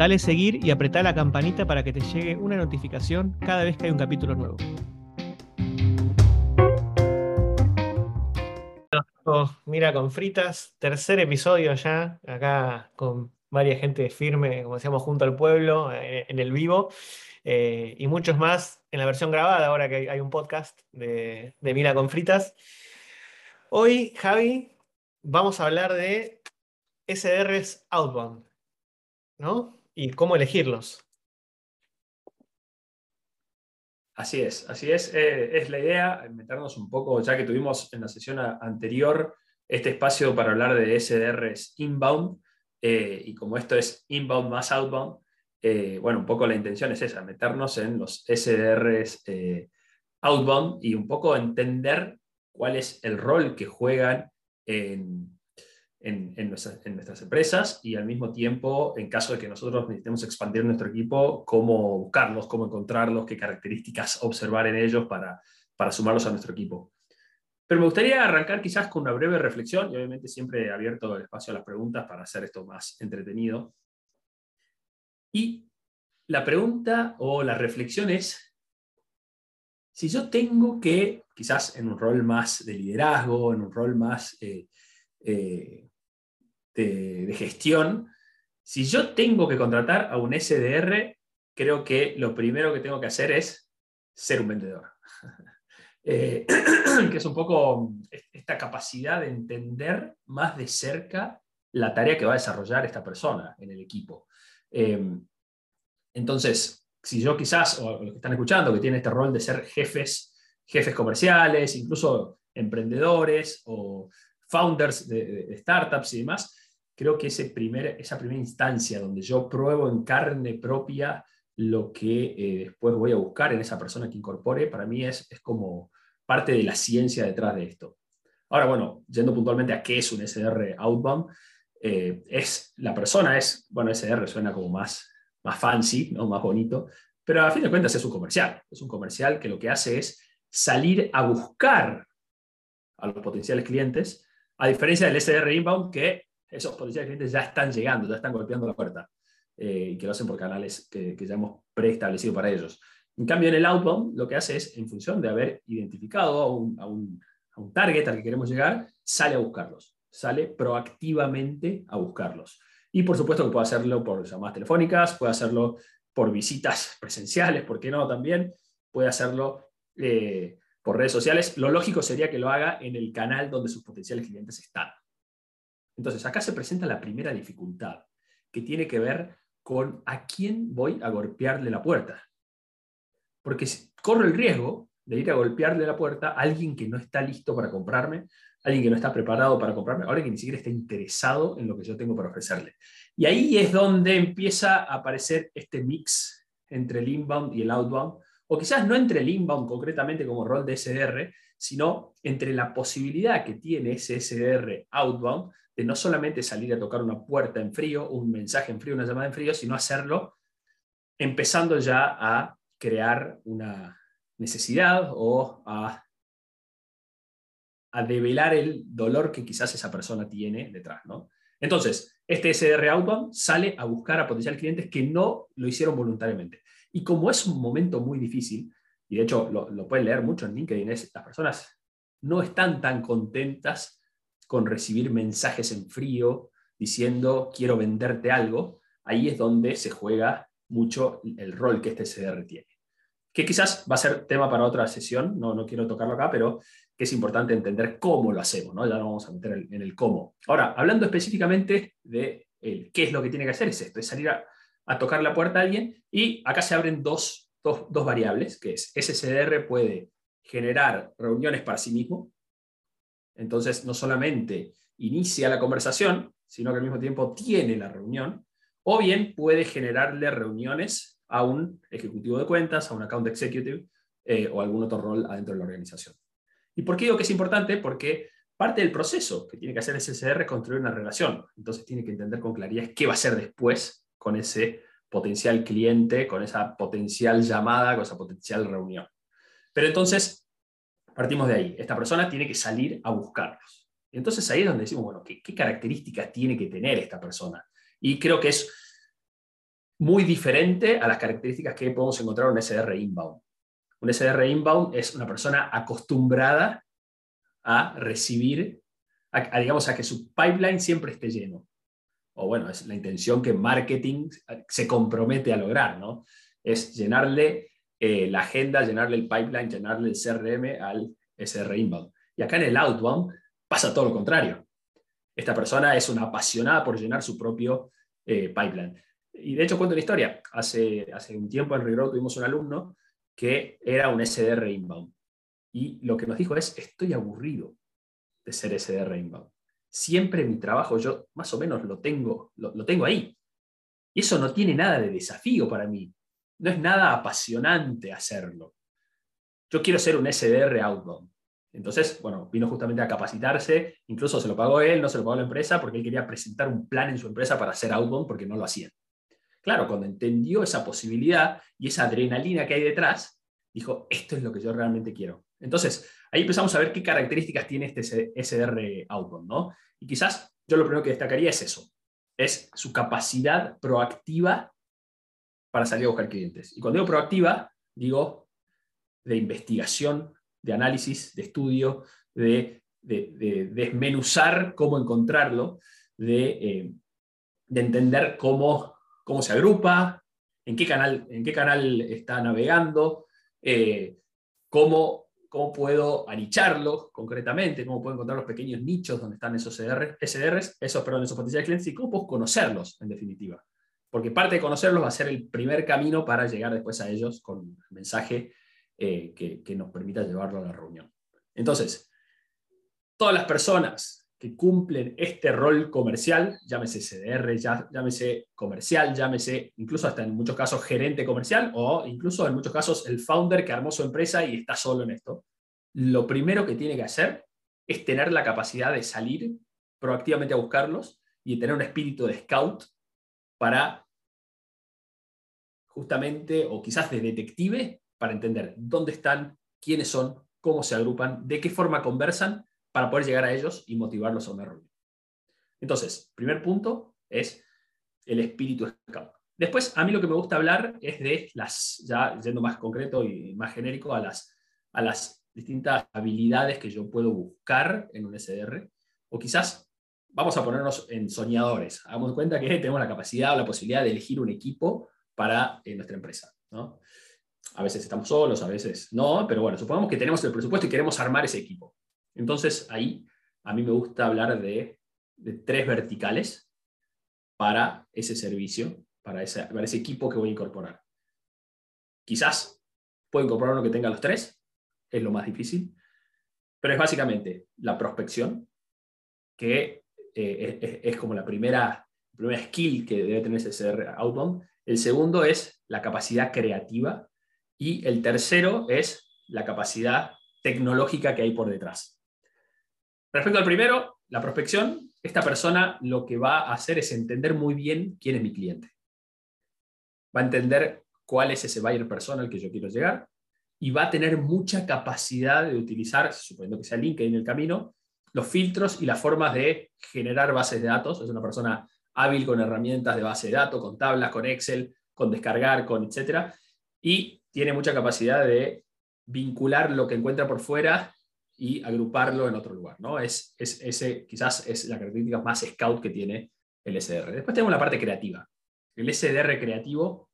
Dale seguir y apretá la campanita para que te llegue una notificación cada vez que hay un capítulo nuevo. Mira con fritas, tercer episodio ya, acá con varias gente firme, como decíamos, junto al pueblo, eh, en el vivo, eh, y muchos más en la versión grabada, ahora que hay un podcast de, de Mira con fritas. Hoy, Javi, vamos a hablar de SDRs outbound, ¿no? Y cómo elegirlos. Así es, así es. Eh, es la idea, meternos un poco, ya que tuvimos en la sesión anterior este espacio para hablar de SDRs inbound, eh, y como esto es inbound más outbound, eh, bueno, un poco la intención es esa, meternos en los SDRs outbound y un poco entender cuál es el rol que juegan en, en, nuestras, empresas y al mismo tiempo, en caso de que nosotros necesitemos expandir nuestro equipo, cómo buscarlos, cómo encontrarlos, qué características observar en ellos para, para sumarlos a nuestro equipo. Pero me gustaría arrancar quizás con una breve reflexión y obviamente siempre he abierto el espacio a las preguntas para hacer esto más entretenido. Y la pregunta o la reflexión es, si yo tengo que, quizás en un rol más de liderazgo, en un rol más eh, eh, de, gestión, si yo tengo que contratar a un SDR, creo que lo primero que tengo que hacer es ser un vendedor. Eh, que es un poco esta capacidad de entender más de cerca la tarea que va a desarrollar esta persona en el equipo. Em, entonces, si yo quizás, o los que están escuchando, que tienen este rol de ser jefes, jefes comerciales, incluso emprendedores o founders de startups y demás, creo que ese primer, esa primera instancia donde yo pruebo en carne propia lo que eh, después voy a buscar en esa persona que incorpore, para mí es, es como parte de la ciencia detrás de esto. Ahora, bueno, yendo puntualmente a qué es un SDR outbound, eh, es, la persona es, bueno, SDR suena como más, más fancy, ¿no? más bonito, pero a fin de cuentas es un comercial. Es un comercial que lo que hace es salir a buscar a los potenciales clientes, a diferencia del SDR inbound que esos potenciales clientes ya están llegando, ya están golpeando la puerta, eh, y que lo hacen por canales que, ya hemos preestablecido para ellos. En cambio, en el outbound, lo que hace es, en función de haber identificado a un target al que queremos llegar, sale a buscarlos, sale proactivamente a buscarlos. Y por supuesto que puede hacerlo por llamadas telefónicas, puede hacerlo por visitas presenciales, ¿por qué no también? Puede hacerlo eh, por redes sociales. Lo lógico sería que lo haga en el canal donde sus potenciales clientes están. Entonces, acá se presenta la primera dificultad, que tiene que ver con a quién voy a golpearle la puerta. Porque corro el riesgo de ir a golpearle la puerta a alguien que no está listo para comprarme, alguien que no está preparado para comprarme, ahora que ni siquiera está interesado en lo que yo tengo para ofrecerle. Y ahí es donde empieza a aparecer este mix entre el inbound y el outbound, o quizás no entre el inbound concretamente como rol de SDR, sino entre la posibilidad que tiene ese SDR outbound no solamente salir a tocar una puerta en frío, un mensaje en frío, una llamada en frío, sino hacerlo empezando ya a crear una necesidad o a, a develar el dolor que quizás esa persona tiene detrás. ¿no? Entonces, este SDR outbound sale a buscar a potenciales clientes que no lo hicieron voluntariamente. Y como es un momento muy difícil, y de hecho lo, lo pueden leer mucho en LinkedIn, es, las personas no están tan contentas con recibir mensajes en frío diciendo quiero venderte algo, ahí es donde se juega mucho el rol que este CDR tiene. Que quizás va a ser tema para otra sesión, no, no quiero tocarlo acá, pero que es importante entender cómo lo hacemos, ¿no? ya lo vamos a meter en el cómo. Ahora, hablando específicamente de qué es lo que tiene que hacer, es esto, es salir a, tocar la puerta a alguien y acá se abren dos dos, variables, que es SCDR puede generar reuniones para sí mismo, entonces no solamente inicia la conversación, sino que al mismo tiempo tiene la reunión, o bien puede generarle reuniones a un ejecutivo de cuentas, a un account executive eh, o algún otro rol adentro de la organización. ¿Y por qué digo que es importante? Porque parte del proceso que tiene que hacer el SCR es construir una relación. Entonces tiene que entender con claridad qué va a hacer después con ese potencial cliente, con esa potencial llamada, con esa potencial reunión. Pero entonces, partimos de ahí. Esta persona tiene que salir a buscarlos. Entonces ahí es donde decimos, bueno, ¿qué, ¿qué, características tiene que tener esta persona? Y creo que es muy diferente a las características que podemos encontrar en un SDR inbound. Un SDR inbound es una persona acostumbrada a recibir, a, digamos, a que su pipeline siempre esté lleno. O bueno, es la intención que marketing se compromete a lograr, ¿no? Es llenarle eh, la agenda, llenarle el pipeline, llenarle el CRM al SR inbound. Y acá en el outbound pasa todo lo contrario. Esta persona es una apasionada por llenar su propio eh, pipeline. Y de hecho cuento una historia. Hace, hace un tiempo en Regrow tuvimos un alumno que era un SDR inbound. Y lo que nos dijo es, estoy aburrido de ser SDR inbound. Siempre mi trabajo yo más o menos lo tengo, lo, lo tengo ahí. Y eso no tiene nada de desafío para mí. No es nada apasionante hacerlo. Yo quiero ser un SDR outbound. Entonces, bueno, vino justamente a capacitarse, incluso se lo pagó él, no se lo pagó la empresa, porque él quería presentar un plan en su empresa para hacer outbound porque no lo hacían. Claro, cuando entendió esa posibilidad y esa adrenalina que hay detrás, dijo, esto es lo que yo realmente quiero. Entonces, ahí empezamos a ver qué características tiene este SDR Outbound, ¿no? Y quizás yo lo primero que destacaría es eso, es su capacidad proactiva para salir a buscar clientes. Y cuando digo proactiva, digo de investigación, de análisis, de estudio, de, desmenuzar cómo encontrarlo, de, eh, entender cómo cómo se agrupa, en qué canal, en qué canal está navegando, eh, cómo, cómo puedo anicharlo concretamente, cómo puedo encontrar los pequeños nichos donde están esos SDRs, esos, perdón, esos potenciales clientes y cómo puedo conocerlos, en definitiva. Porque parte de conocerlos va a ser el primer camino para llegar después a ellos con un mensaje eh, que, que nos permita llevarlo a la reunión. Entonces, todas las personas que cumplen este rol comercial, llámese CDR, llámese comercial, llámese incluso hasta en muchos casos gerente comercial o incluso en muchos casos el founder que armó su empresa y está solo en esto. Lo primero que tiene que hacer es tener la capacidad de salir proactivamente a buscarlos y tener un espíritu de scout para justamente, o quizás de detective, para entender dónde están, quiénes son, cómo se agrupan, de qué forma conversan para poder llegar a ellos y motivarlos a una reunión. Entonces, primer punto es el espíritu scout. Después, a mí lo que me gusta hablar es de las, ya yendo más concreto y más genérico, a las, a las distintas habilidades que yo puedo buscar en un SDR, o quizás vamos a ponernos en soñadores. Hagamos cuenta que tenemos la capacidad o la posibilidad de elegir un equipo para eh, nuestra empresa. A veces estamos solos, a veces no, pero bueno, supongamos que tenemos el presupuesto y queremos armar ese equipo. Entonces ahí a mí me gusta hablar de, tres verticales para ese servicio, para ese, ese equipo que voy a incorporar. Quizás puedo incorporar uno que tenga los tres, es lo más difícil, pero es básicamente la prospección, que eh, es, como la primera, primera skill que debe tener ese CR outbound. El segundo es la capacidad creativa y el tercero es la capacidad tecnológica que hay por detrás. Respecto al primero, la prospección, esta persona lo que va a hacer es entender muy bien quién es mi cliente. Va a entender cuál es ese buyer persona al que yo quiero llegar y va a tener mucha capacidad de utilizar, suponiendo que sea LinkedIn en el camino, los filtros y las formas de generar bases de datos. Es una persona hábil con herramientas de base de datos, con tablas, con Excel, con descargar, con etcétera, y tiene mucha capacidad de vincular lo que encuentra por fuera y agruparlo en otro lugar. ¿no? Es, es, ese quizás es la característica más scout que tiene el SDR. Después tenemos la parte creativa. El SDR creativo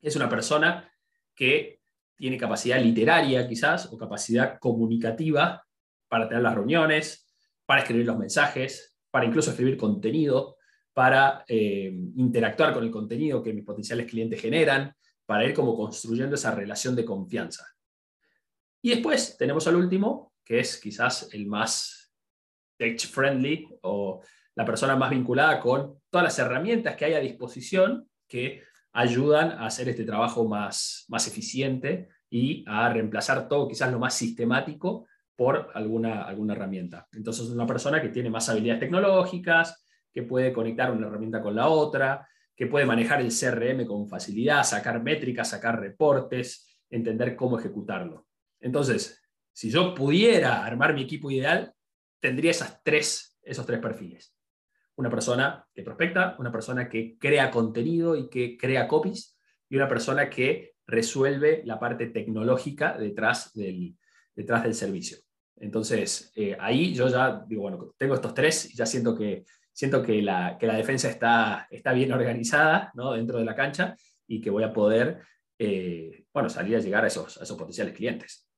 es una persona que tiene capacidad literaria quizás o capacidad comunicativa para tener las reuniones, para escribir los mensajes, para incluso escribir contenido, para eh, interactuar con el contenido que mis potenciales clientes generan, para ir como construyendo esa relación de confianza. Y después tenemos al último, que es quizás el más tech-friendly o la persona más vinculada con todas las herramientas que hay a disposición que ayudan a hacer este trabajo más, más eficiente y a reemplazar todo, quizás lo más sistemático, por alguna, alguna herramienta. Entonces, una persona que tiene más habilidades tecnológicas, que puede conectar una herramienta con la otra, que puede manejar el CRM con facilidad, sacar métricas, sacar reportes, entender cómo ejecutarlo. Entonces, si yo pudiera armar mi equipo ideal, tendría esas tres, esos tres perfiles. Una persona que prospecta, una persona que crea contenido y que crea copies, y una persona que resuelve la parte tecnológica detrás del, detrás del servicio. Entonces, eh, ahí yo ya digo, bueno, tengo estos tres y ya siento que, siento que, la, que la defensa está, está bien organizada ¿no? dentro de la cancha y que voy a poder eh, bueno, salir a llegar a esos, a esos potenciales clientes.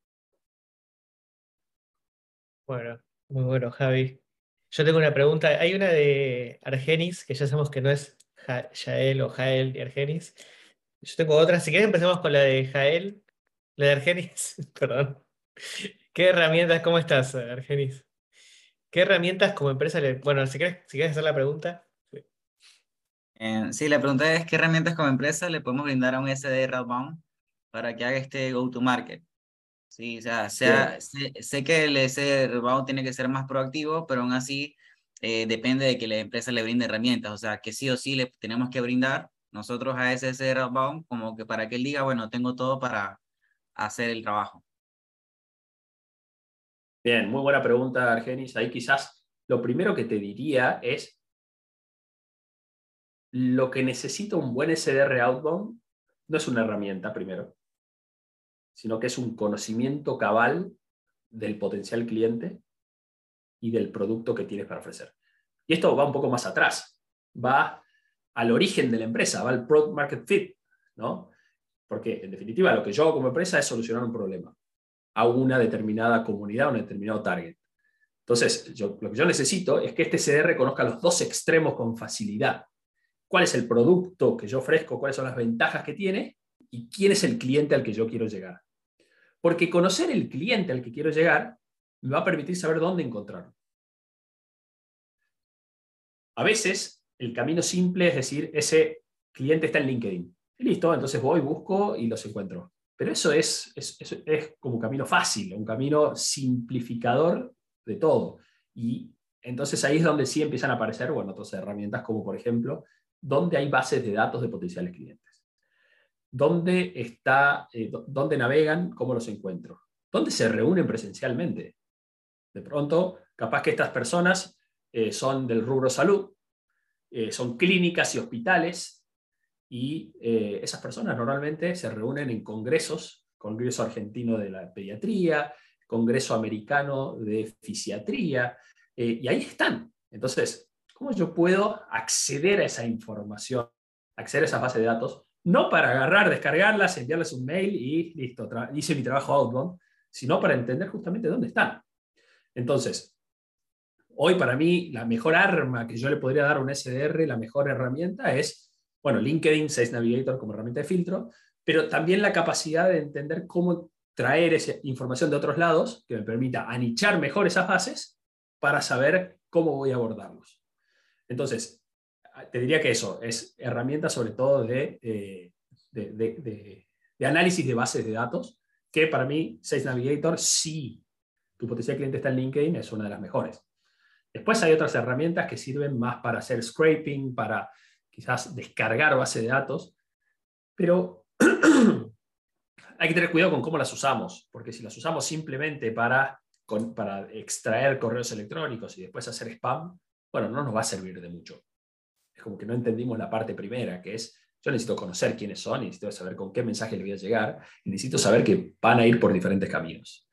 Bueno, muy bueno, Javi. Yo tengo una pregunta. Hay una de Argenis, que ya sabemos que no es Jael o Jael y Argenis. Yo tengo otra. Si quieres empecemos con la de Jael, la de Argenis, perdón. ¿Qué herramientas, cómo estás, Argenis? ¿Qué herramientas como empresa le... Bueno, si quieres, si quieres hacer la pregunta. Eh, sí. la pregunta es, ¿qué herramientas como empresa le podemos brindar a un SDR outbound para que haga este go-to-market? Sí, o sea, sea sé, que el SDR outbound tiene que ser más proactivo, pero aún así eh, depende de que la empresa le brinde herramientas. O sea, que sí o sí le tenemos que brindar nosotros a ese SDR outbound como que para que él diga, bueno, tengo todo para hacer el trabajo. Bien, muy buena pregunta, Argenis. Ahí quizás lo primero que te diría es lo que necesita un buen SDR outbound no es una herramienta primero, sino que es un conocimiento cabal del potencial cliente y del producto que tienes para ofrecer. Y esto va un poco más atrás, va al origen de la empresa, va al product market fit, ¿no? Porque en definitiva lo que yo hago como empresa es solucionar un problema a una determinada comunidad, a un determinado target. Entonces, lo que yo necesito es que este CDR conozca los dos extremos con facilidad. ¿Cuál es el producto que yo ofrezco? ¿Cuáles son las ventajas que tiene? ¿Y quién es el cliente al que yo quiero llegar? Porque conocer el cliente al que quiero llegar me va a permitir saber dónde encontrarlo. A veces, el camino simple es decir, ese cliente está en LinkedIn. Listo, entonces voy, busco y los encuentro. Pero eso es, es, es, como un camino fácil, un camino simplificador de todo. Y entonces ahí es donde sí empiezan a aparecer bueno, otras herramientas como por ejemplo, dónde hay bases de datos de potenciales clientes. ¿Dónde, está, eh, dónde navegan? ¿Cómo los encuentro? ¿Dónde se reúnen presencialmente? De pronto, capaz que estas personas eh, son del rubro salud, eh, son clínicas y hospitales y eh, esas personas normalmente se reúnen en congresos, Congreso Argentino de la Pediatría, Congreso Americano de Fisiatría, eh, y ahí están. Entonces, ¿cómo yo puedo acceder a esa información, acceder a esa base de datos? No para agarrar, descargarlas, enviarles un mail y listo, hice mi trabajo outbound, sino para entender justamente dónde están. Entonces, hoy para mí la mejor arma que yo le podría dar a un SDR, la mejor herramienta es bueno, LinkedIn, Sales Navigator como herramienta de filtro, pero también la capacidad de entender cómo traer esa información de otros lados que me permita anichar mejor esas bases para saber cómo voy a abordarlos. Entonces, te diría que eso es herramienta sobre todo de, eh, de, análisis de bases de datos, que para mí Sales Navigator, si tu potencial cliente está en LinkedIn, es una de las mejores. Después hay otras herramientas que sirven más para hacer scraping, para quizás descargar base de datos, pero hay que tener cuidado con cómo las usamos, porque si las usamos simplemente para, para extraer correos electrónicos y después hacer spam, bueno, no nos va a servir de mucho. Es como que no entendimos la parte primera, que es, yo necesito conocer quiénes son, necesito saber con qué mensaje le voy a llegar, y necesito saber que van a ir por diferentes caminos.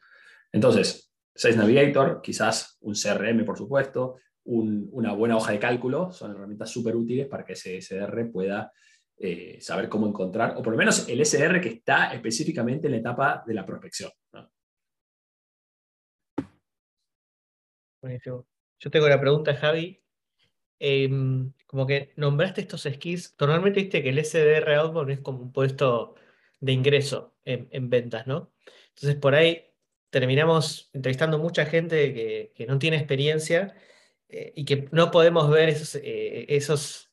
Entonces, Sales Navigator, quizás un CRM, por supuesto, una buena hoja de cálculo, son herramientas súper útiles para que ese SDR pueda eh, saber cómo encontrar, o por lo menos el SDR que está específicamente en la etapa de la prospección. Yo tengo la pregunta, Javi. Em, como que nombraste estos skills, normalmente viste que el SDR outbound es como un puesto de ingreso en, ventas, ¿no? Entonces por ahí terminamos entrevistando mucha gente que no tiene experiencia eh, y que no podemos ver esos, eh, esos,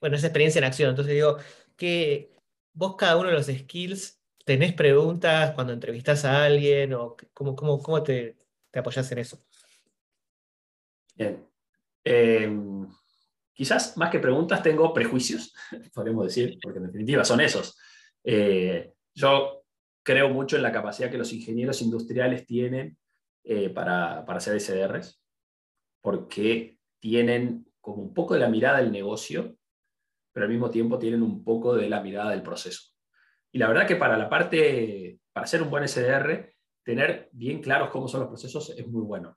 bueno, esa experiencia en acción. Entonces digo, que vos cada uno de los skills tenés preguntas cuando entrevistas a alguien o cómo, cómo, cómo te, te apoyás en eso. Bien. Em, quizás más que preguntas tengo prejuicios, podemos decir, porque en definitiva son esos. Eh, yo creo mucho en la capacidad que los ingenieros industriales tienen para, para hacer SDRs, porque tienen como un poco de la mirada del negocio, pero al mismo tiempo tienen un poco de la mirada del proceso. Y la verdad que para la parte, para hacer un buen SDR, tener bien claros cómo son los procesos es muy bueno.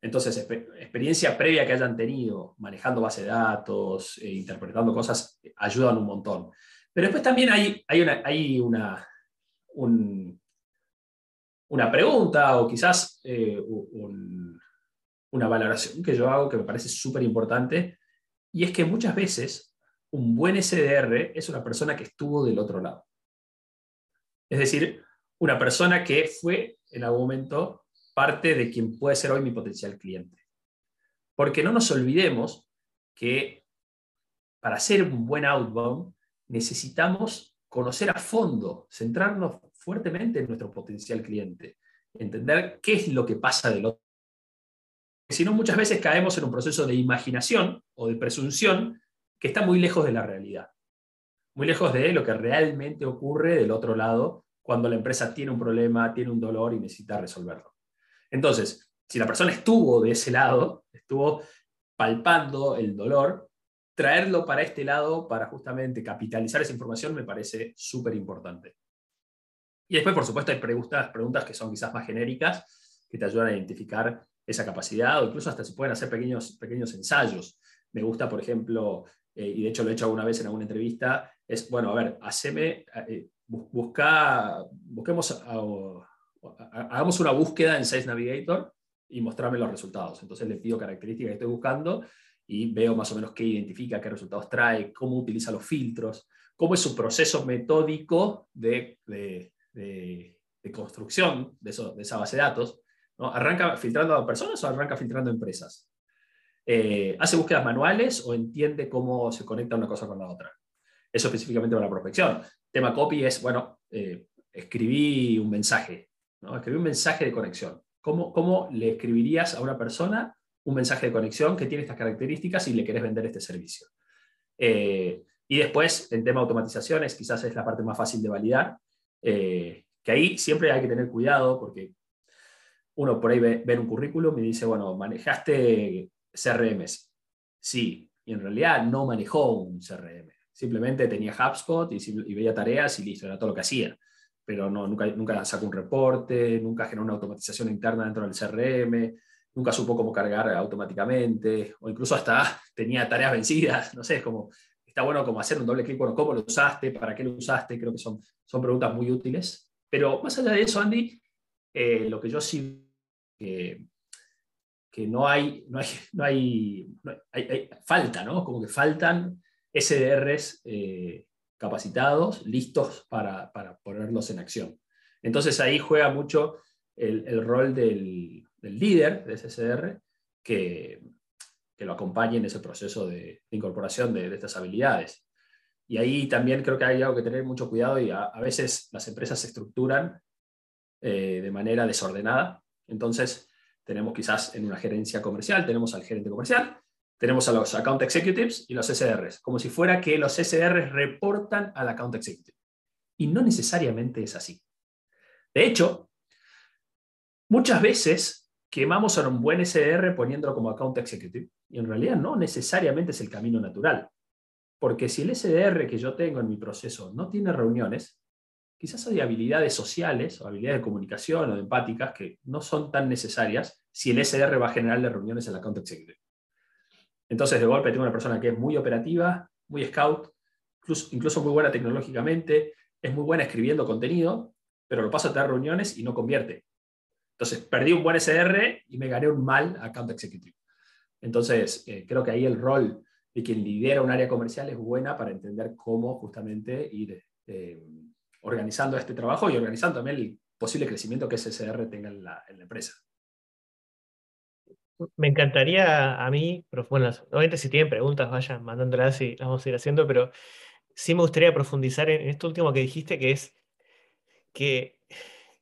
Entonces, experiencia previa que hayan tenido manejando base de datos, e interpretando cosas, ayudan un montón. Pero después también hay, hay, una, hay una, una pregunta o quizás eh, una valoración que yo hago que me parece súper importante, y es que muchas veces un buen SDR es una persona que estuvo del otro lado. Es decir, una persona que fue en algún momento parte de quien puede ser hoy mi potencial cliente. Porque no nos olvidemos que para hacer un buen outbound necesitamos conocer a fondo, centrarnos fuertemente en nuestro potencial cliente, entender qué es lo que pasa del. Si no, muchas veces caemos en un proceso de imaginación o de presunción que está muy lejos de la realidad, muy lejos de lo que realmente ocurre del otro lado cuando la empresa tiene un problema, tiene un dolor y necesita resolverlo. Entonces, si la persona estuvo de ese lado, estuvo palpando el dolor, traerlo para este lado para justamente capitalizar esa información me parece súper importante. Y después, por supuesto, hay preguntas, preguntas que son quizás más genéricas, que te ayudan a identificar esa capacidad, o incluso hasta se pueden hacer pequeños, pequeños ensayos. Me gusta, por ejemplo, eh, y de hecho lo he hecho alguna vez en alguna entrevista, es, bueno, a ver, haceme, eh, busca, busquemos hagamos una búsqueda en Sales Navigator y mostrarme los resultados. Entonces le pido características que estoy buscando y veo más o menos qué identifica, qué resultados trae, cómo utiliza los filtros, cómo es su proceso metódico de, construcción de, esa base de datos. ¿No? ¿Arranca filtrando a personas o arranca filtrando a empresas? Eh, ¿Hace búsquedas manuales o entiende cómo se conecta una cosa con la otra? Eso específicamente para la prospección. Tema copy es, bueno, eh, escribí un mensaje, Escribir un mensaje de conexión. ¿Cómo, ¿Cómo le escribirías a una persona un mensaje de conexión que tiene estas características y le querés vender este servicio? Eh, y después, en tema de automatizaciones, quizás es la parte más fácil de validar, que ahí siempre hay que tener cuidado porque uno por ahí ve, un currículum y dice, bueno, manejaste CRMs. Sí, y en realidad no manejó un CRM. Simplemente tenía HubSpot y, y veía tareas y listo, era todo lo que hacía pero no, nunca, nunca sacó un reporte, nunca generó una automatización interna dentro del CRM, nunca supo cómo cargar automáticamente, o incluso hasta tenía tareas vencidas, no sé, es como, está bueno como hacer un doble clic, bueno, ¿cómo lo usaste? ¿Para qué lo usaste? Creo que son, son preguntas muy útiles. Pero más allá de eso, Andy, eh, lo que yo sí, que, que no hay, no hay, no hay, hay, falta, ¿no? Como que faltan SDRs eh, capacitados, listos para, ponerlos en acción. Entonces ahí juega mucho el, rol del, líder de SSR que, que, lo acompañe en ese proceso de, incorporación de, estas habilidades. Y ahí también creo que hay algo que tener mucho cuidado y a, veces las empresas se estructuran eh, de manera desordenada. Entonces tenemos quizás en una gerencia comercial, tenemos al gerente comercial, tenemos a los account executives y los SDRs, como si fuera que los SDRs reportan al account executive. Y no necesariamente es así. De hecho, muchas veces quemamos a un buen SDR poniéndolo como account executive, y en realidad no necesariamente es el camino natural. Porque si el SDR que yo tengo en mi proceso no tiene reuniones, quizás hay habilidades sociales o habilidades de comunicación o de empáticas que no son tan necesarias si el SDR va a generarle reuniones al account executive. Entonces, de golpe tengo una persona que es muy operativa, muy scout, incluso, muy buena tecnológicamente, es muy buena escribiendo contenido, pero lo paso a tener reuniones y no convierte. Entonces, perdí un buen SR y me gané un mal account executive. Entonces, eh, creo que ahí el rol de quien lidera un área comercial es buena para entender cómo justamente ir eh, organizando este trabajo y organizando también el posible crecimiento que ese SR tenga en la empresa. Me encantaría a mí, bueno, obviamente si tienen preguntas, vayan mandándolas y las vamos a ir haciendo, pero sí me gustaría profundizar en esto último que dijiste, que es que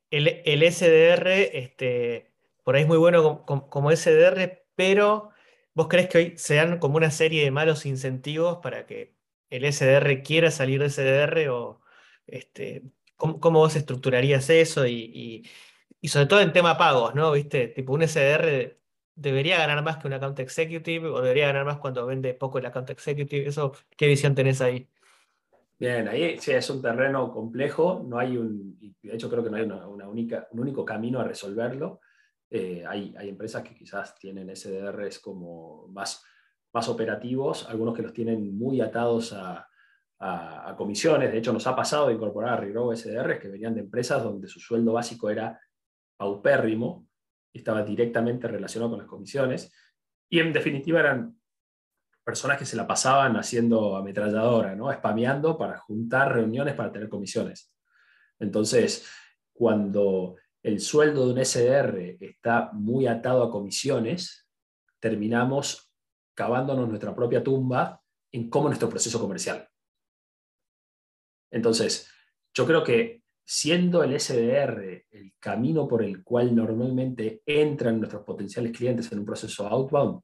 el, SDR, este, por ahí es muy bueno como, como SDR, pero ¿vos crees que hoy se dan como una serie de malos incentivos para que el SDR quiera salir de SDR o este, ¿cómo, cómo vos estructurarías eso? Y, y, sobre todo en tema pagos, ¿no? ¿Viste? Tipo, un SDR debería ganar más que un account executive o debería ganar más cuando vende poco el account executive. Eso, ¿qué visión tenés ahí? Bien, ahí sí es un terreno complejo, no hay un, de hecho creo que no hay una, única, un único camino a resolverlo. Eh, hay, hay, empresas que quizás tienen SDRs como más, más operativos, algunos que los tienen muy atados a, a, comisiones. De hecho, nos ha pasado de incorporar a Regrow SDRs que venían de empresas donde su sueldo básico era paupérrimo y estaba directamente relacionado con las comisiones. Y en definitiva eran personas que se la pasaban haciendo ametralladora, ¿no? spameando para juntar reuniones para tener comisiones. Entonces, cuando el sueldo de un SDR está muy atado a comisiones, terminamos cavándonos nuestra propia tumba en cómo nuestro proceso comercial. Entonces, yo creo que siendo el SDR el camino por el cual normalmente entran nuestros potenciales clientes en un proceso outbound,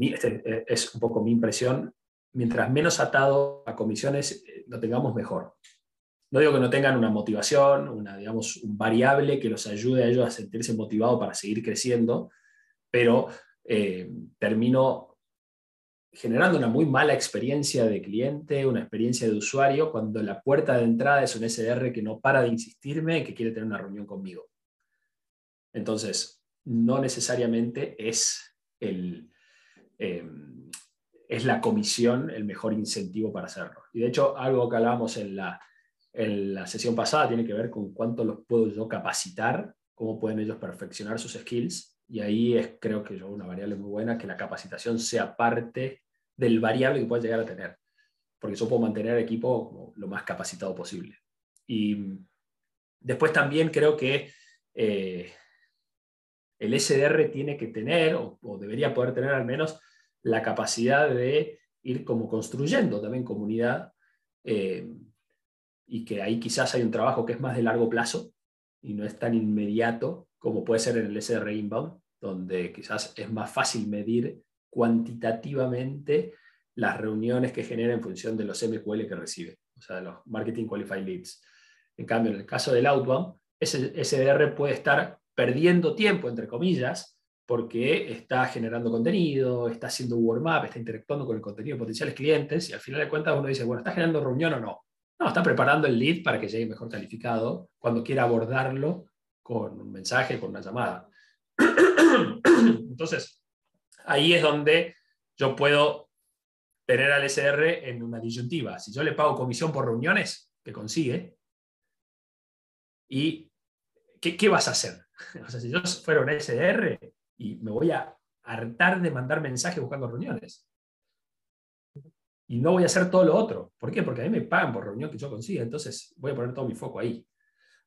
este, eh, es un poco mi impresión, mientras menos atado a comisiones eh, lo tengamos mejor. No digo que no tengan una motivación, una, digamos, un variable que los ayude a ellos a sentirse motivados para seguir creciendo, pero eh, termino generando una muy mala experiencia de cliente, una experiencia de usuario, cuando la puerta de entrada es un SDR que no para de insistirme y que quiere tener una reunión conmigo. Entonces, no necesariamente es, el, em, es la comisión el mejor incentivo para hacerlo. Y de hecho, algo que hablábamos en la, en la sesión pasada tiene que ver con cuánto los puedo yo capacitar, cómo pueden ellos perfeccionar sus skills. Y ahí es, creo que yo, una variable muy buena, que la capacitación sea parte del variable que pueda llegar a tener, porque yo puedo mantener el equipo lo más capacitado posible. Y después también creo que eh, el SDR tiene que tener, o, debería poder tener al menos, la capacidad de ir como construyendo también comunidad eh, y que ahí quizás hay un trabajo que es más de largo plazo y no es tan inmediato como puede ser en el SDR inbound, donde quizás es más fácil medir cuantitativamente las reuniones que genera en función de los MQL que recibe, o sea, los Marketing Qualified Leads. En cambio, en el caso del outbound, ese SDR puede estar perdiendo tiempo, entre comillas, porque está generando contenido, está haciendo warm-up, está interactuando con el contenido de potenciales clientes, y al final de cuentas uno dice, bueno, ¿está generando reunión o no? No, está preparando el lead para que llegue mejor calificado cuando quiera abordarlo con un mensaje, con una llamada. Entonces, ahí es donde yo puedo tener al SR en una disyuntiva. Si yo le pago comisión por reuniones que consigue, ¿y qué, vas a hacer? O sea, si yo fuera un SR y me voy a hartar de mandar mensajes buscando reuniones. Y no voy a hacer todo lo otro. ¿Por qué? Porque a mí me pagan por reunión que yo consiga, entonces voy a poner todo mi foco ahí.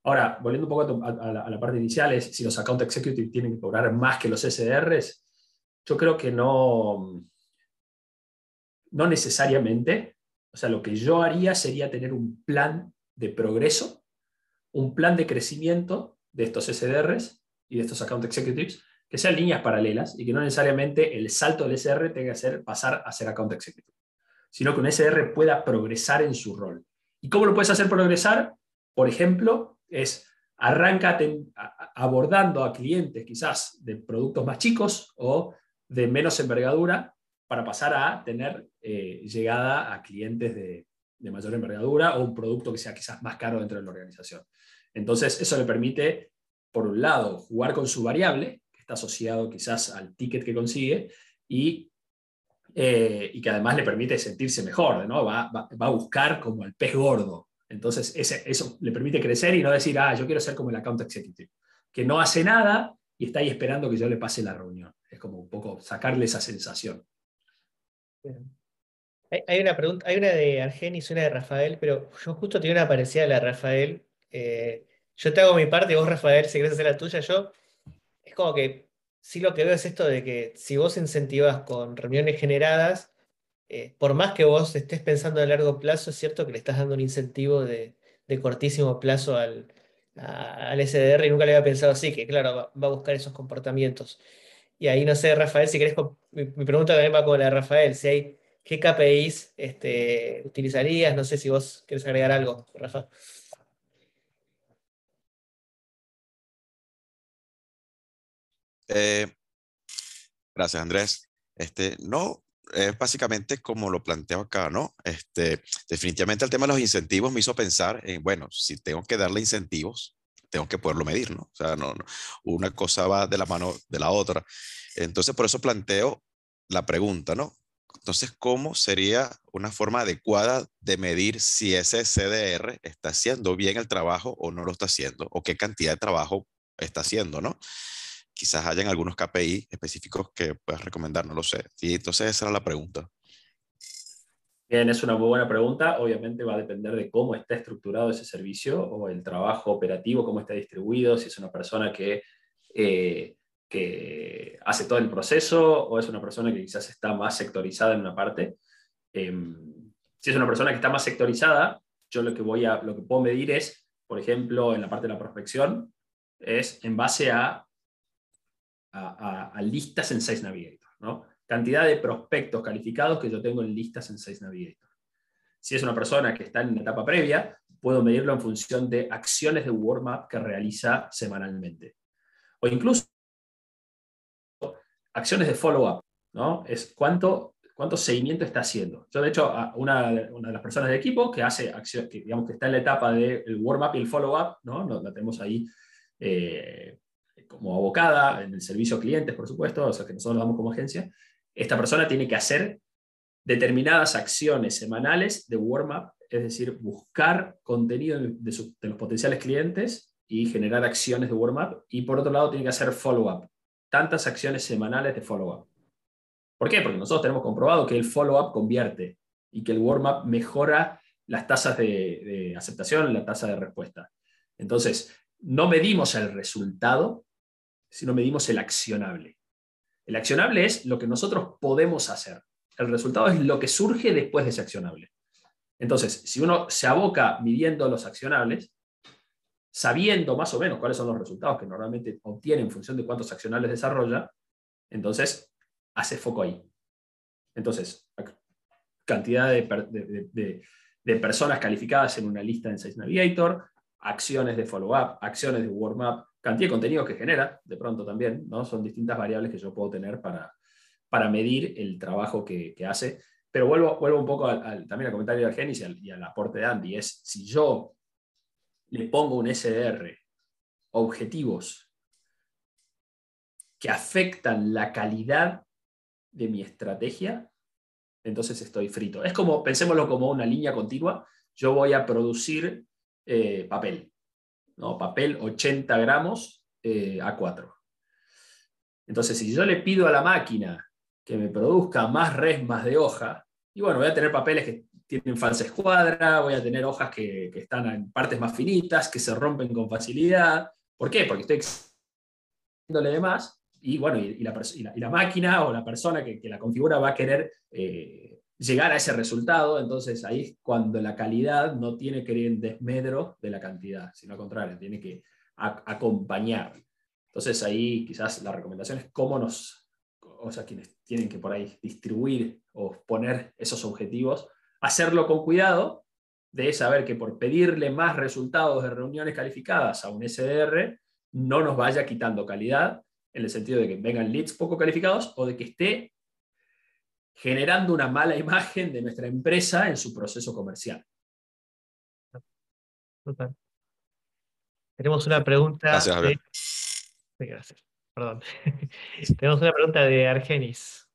Ahora, volviendo un poco a, la, a la, parte inicial, es si los account executive tienen que cobrar más que los SDRs, yo creo que no, no necesariamente. O sea, lo que yo haría sería tener un plan de progreso, un plan de crecimiento de estos SDRs y de estos account executives que sean líneas paralelas y que no necesariamente el salto del SDR tenga que ser pasar a ser account executive, sino que un SDR pueda progresar en su rol. ¿Y cómo lo puedes hacer progresar? Por ejemplo, es arranca abordando a clientes quizás de productos más chicos o de menos envergadura para pasar a tener eh, llegada a clientes de, mayor envergadura o un producto que sea quizás más caro dentro de la organización. Entonces, eso le permite, por un lado, jugar con su variable, que está asociado quizás al ticket que consigue, y, eh, y que además le permite sentirse mejor, ¿no? Va, a buscar como el pez gordo. Entonces, ese, eso le permite crecer y no decir, ah, yo quiero ser como el account executive, que no hace nada y está ahí esperando que yo le pase la reunión. Es como un poco sacarle esa sensación. Hay, una pregunta, hay una de Argenis y una de Rafael, pero yo justo tenía una parecida a la de Rafael. Eh, yo te hago mi parte vos, Rafael, si querés hacer la tuya, yo. Es como que sí lo que veo es esto de que si vos incentivas con reuniones generadas, eh, por más que vos estés pensando a largo plazo, es cierto que le estás dando un incentivo de, cortísimo plazo al, al SDR y nunca le había pensado así, que claro, va, a buscar esos comportamientos. Y ahí no sé, Rafael, si querés, mi, pregunta también va con la de Rafael, si hay, ¿qué KPIs este, utilizarías? No sé si vos querés agregar algo, Rafa. Eh, gracias, Andrés. Este, no, es básicamente como lo planteo acá, ¿no? Este, definitivamente el tema de los incentivos me hizo pensar en, bueno, si tengo que darle incentivos, tengo que poderlo medir, ¿no? O sea, no, una cosa va de la mano de la otra. Entonces, por eso planteo la pregunta, ¿no? Entonces, ¿cómo sería una forma adecuada de medir si ese CDR está haciendo bien el trabajo o no lo está haciendo? ¿O qué cantidad de trabajo está haciendo, ¿no? quizás hayan algunos KPI específicos que puedas recomendar, no lo sé. Y entonces esa era la pregunta. Bien, es una muy buena pregunta. Obviamente va a depender de cómo está estructurado ese servicio o el trabajo operativo, cómo está distribuido, si es una persona que, eh, que hace todo el proceso o es una persona que quizás está más sectorizada en una parte. Em, si es una persona que está más sectorizada, yo lo que, voy a, lo que puedo medir es, por ejemplo, en la parte de la prospección, es en base a a, listas en Sales Navigator. ¿no? Cantidad de prospectos calificados que yo tengo en listas en Sales Navigator. Si es una persona que está en una etapa previa, puedo medirlo en función de acciones de warm-up que realiza semanalmente. O incluso acciones de follow-up. ¿no? Es cuánto, cuánto seguimiento está haciendo. Yo, de hecho, una, una de las personas del equipo que hace acción, que digamos que está en la etapa del warm-up y el follow-up, ¿no? la tenemos ahí eh, como abocada en el servicio a clientes, por supuesto, o sea que nosotros lo damos como agencia, esta persona tiene que hacer determinadas acciones semanales de warm-up, es decir, buscar contenido de, los potenciales clientes y generar acciones de warm-up, y por otro lado tiene que hacer follow-up, tantas acciones semanales de follow-up. ¿Por qué? Porque nosotros tenemos comprobado que el follow-up convierte y que el warm-up mejora las tasas de, de aceptación, la tasa de respuesta. Entonces, no medimos el resultado, sino medimos el accionable. El accionable es lo que nosotros podemos hacer. El resultado es lo que surge después de ese accionable. Entonces, si uno se aboca midiendo los accionables, sabiendo más o menos cuáles son los resultados que normalmente obtiene en función de cuántos accionables desarrolla, entonces hace foco ahí. Entonces, cantidad de, personas calificadas en una lista en Sales Navigator, acciones de follow-up, acciones de warm-up, cantidad de contenido que genera, de pronto también, ¿no? Son distintas variables que yo puedo tener para, para medir el trabajo que, hace. Pero vuelvo, vuelvo un poco al, también al comentario de Argenis y al, aporte de Andy, es si yo le pongo un SDR objetivos que afectan la calidad de mi estrategia, entonces estoy frito. Es como, pensémoslo como una línea continua, yo voy a producir eh, papel. ¿no? Papel 80 gramos eh, a 4. Entonces, si yo le pido a la máquina que me produzca más resmas de hoja, y bueno, voy a tener papeles que tienen falsa escuadra, voy a tener hojas que, están en partes más finitas, que se rompen con facilidad. ¿Por qué? Porque estoy exigiéndole de más, y bueno, y, la, máquina o la persona que, la configura va a querer eh, llegar a ese resultado, entonces ahí es cuando la calidad no tiene que ir en desmedro de la cantidad, sino al contrario, tiene que acompañar. Entonces ahí quizás la recomendación es cómo nos, o sea, quienes tienen que por ahí distribuir o poner esos objetivos, hacerlo con cuidado, de saber que por pedirle más resultados de reuniones calificadas a un SDR, no nos vaya quitando calidad, en el sentido de que vengan leads poco calificados o de que esté generando una mala imagen de nuestra empresa en su proceso comercial. Total. Tenemos una pregunta. Gracias, de... Gracias. Perdón. Tenemos una pregunta de Argenis.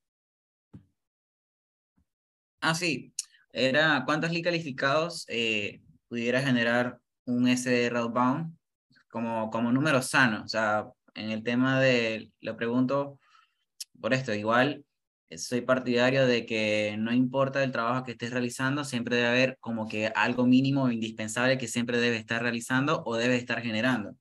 Ah, sí. Era cuántos leads calificados eh, pudiera generar un SDR outbound como, como número sano. O sea, en el tema de, lo pregunto por esto, igual soy partidario de que no importa el trabajo que estés realizando, siempre debe haber como que algo mínimo indispensable que siempre debe estar realizando o debe estar generando.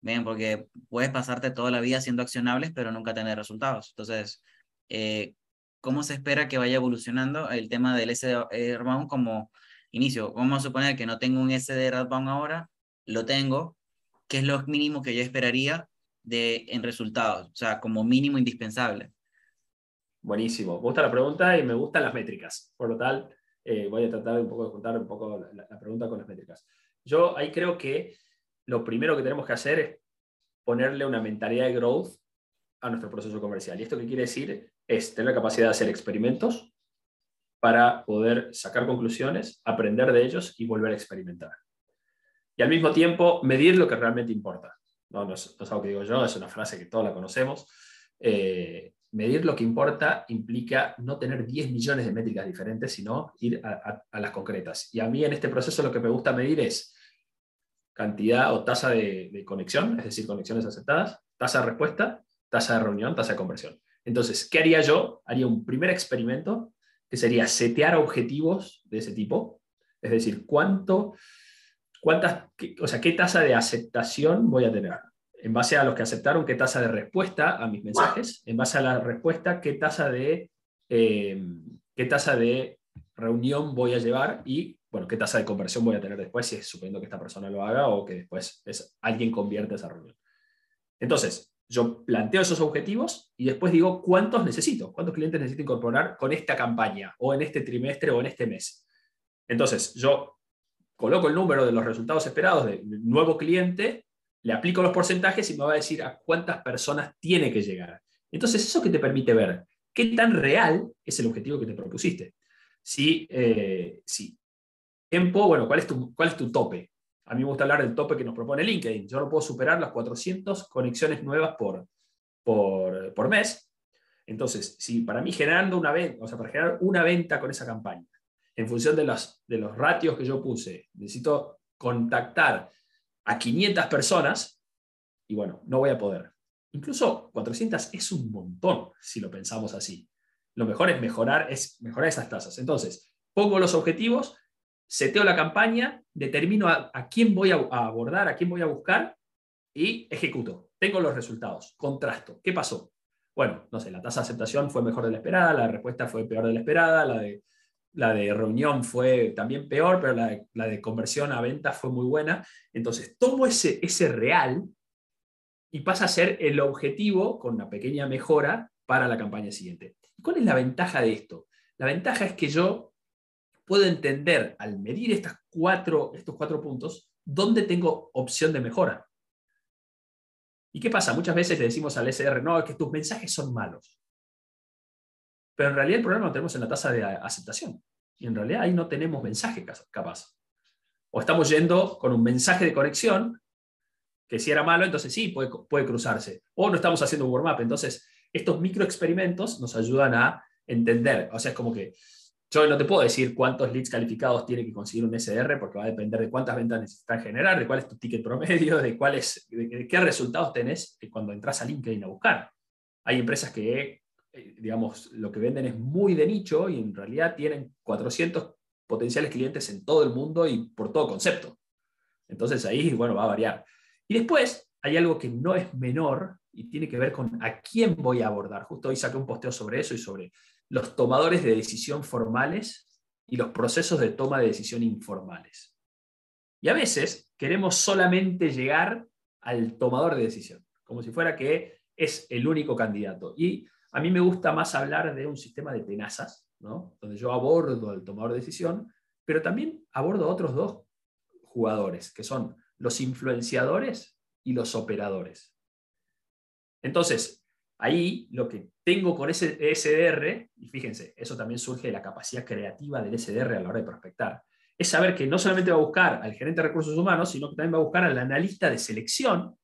Bien, porque puedes pasarte toda la vida haciendo accionables, pero nunca tener resultados. Entonces, eh, cómo se espera que vaya evolucionando el tema del SDR bound como inicio. Vamos a suponer que no tengo un SDR bound ahora, lo tengo, ¿qué es lo mínimo que yo esperaría de, en resultados? O sea, como mínimo indispensable. Buenísimo. Me gusta la pregunta y me gustan las métricas. Por lo tal, eh, voy a tratar un poco de juntar un poco la, pregunta con las métricas. Yo ahí creo que lo primero que tenemos que hacer es ponerle una mentalidad de growth a nuestro proceso comercial. ¿Y esto qué quiere decir? Es tener la capacidad de hacer experimentos para poder sacar conclusiones, aprender de ellos y volver a experimentar. Y al mismo tiempo, medir lo que realmente importa. No, no, es, algo que digo yo, es una frase que todos la conocemos. Eh, medir lo que importa implica no tener 10 millones de métricas diferentes, sino ir a, las concretas. Y a mí en este proceso lo que me gusta medir es cantidad o tasa de, conexión, es decir, conexiones aceptadas, tasa de respuesta, tasa de reunión, tasa de conversión. Entonces, ¿qué haría yo? Haría un primer experimento que sería setear objetivos de ese tipo, es decir, cuánto, cuántas, o sea, qué tasa de aceptación voy a tener en base a los que aceptaron, qué tasa de respuesta a mis mensajes, en base a la respuesta, qué tasa de, eh, qué tasa de reunión voy a llevar y, bueno, qué tasa de conversión voy a tener después, si es suponiendo que esta persona lo haga o que después es, alguien convierte esa reunión. Entonces, yo planteo esos objetivos y después digo cuántos necesito, cuántos clientes necesito incorporar con esta campaña o en este trimestre o en este mes. Entonces, yo coloco el número de los resultados esperados del nuevo cliente le aplico los porcentajes y me va a decir a cuántas personas tiene que llegar. Entonces, eso que te permite ver qué tan real es el objetivo que te propusiste. Si, eh, tiempo, bueno, ¿cuál es, tu, ¿cuál es tu tope? A mí me gusta hablar del tope que nos propone LinkedIn. Yo no puedo superar las 400 conexiones nuevas por, por, por mes. Entonces, si para mí generando una venta, o sea, para generar una venta con esa campaña, en función de los, de los ratios que yo puse, necesito contactar a 500 personas y bueno, no voy a poder. Incluso 400 es un montón si lo pensamos así. Lo mejor es mejorar, es mejorar esas tasas. Entonces, pongo los objetivos, seteo la campaña, determino a, quién voy a, abordar, a quién voy a buscar y ejecuto. Tengo los resultados, contrasto. ¿Qué pasó? Bueno, no sé, la tasa de aceptación fue mejor de la esperada, la respuesta fue peor de la esperada, la de la de reunión fue también peor, pero la de, conversión a venta fue muy buena. Entonces, tomo ese, ese real y pasa a ser el objetivo con una pequeña mejora para la campaña siguiente. ¿Cuál es la ventaja de esto? La ventaja es que yo puedo entender al medir estas cuatro, estos cuatro puntos dónde tengo opción de mejora. ¿Y qué pasa? Muchas veces le decimos al SR, no, es que tus mensajes son malos. Pero en realidad el problema lo tenemos en la tasa de aceptación. Y en realidad ahí no tenemos mensaje capaz. O estamos yendo con un mensaje de conexión, que si era malo, entonces sí, puede, puede cruzarse. O no estamos haciendo un warm-up. Entonces, estos microexperimentos nos ayudan a entender. O sea, es como que yo no te puedo decir cuántos leads calificados tiene que conseguir un SDR porque va a depender de cuántas ventas necesitas generar, de cuál es tu ticket promedio, de, cuáles, de qué resultados tenés cuando entras a LinkedIn a buscar. Hay empresas que eh, digamos, lo que venden es muy de nicho y en realidad tienen 400 potenciales clientes en todo el mundo y por todo concepto. Entonces ahí, bueno, va a variar. Y después hay algo que no es menor y tiene que ver con a quién voy a abordar. Justo hoy saqué un posteo sobre eso y sobre los tomadores de decisión formales y los procesos de toma de decisión informales. Y a veces queremos solamente llegar al tomador de decisión, como si fuera que es el único candidato. Y a mí me gusta más hablar de un sistema de tenazas, donde yo abordo al tomador de decisión, pero también abordo a otros dos jugadores, que son los influenciadores y los operadores. Entonces, ahí lo que tengo con ese SDR, y fíjense, eso también surge de la capacidad creativa del SDR a la hora de prospectar, es saber que no solamente va a buscar al gerente de recursos humanos, sino que también va a buscar al analista de selección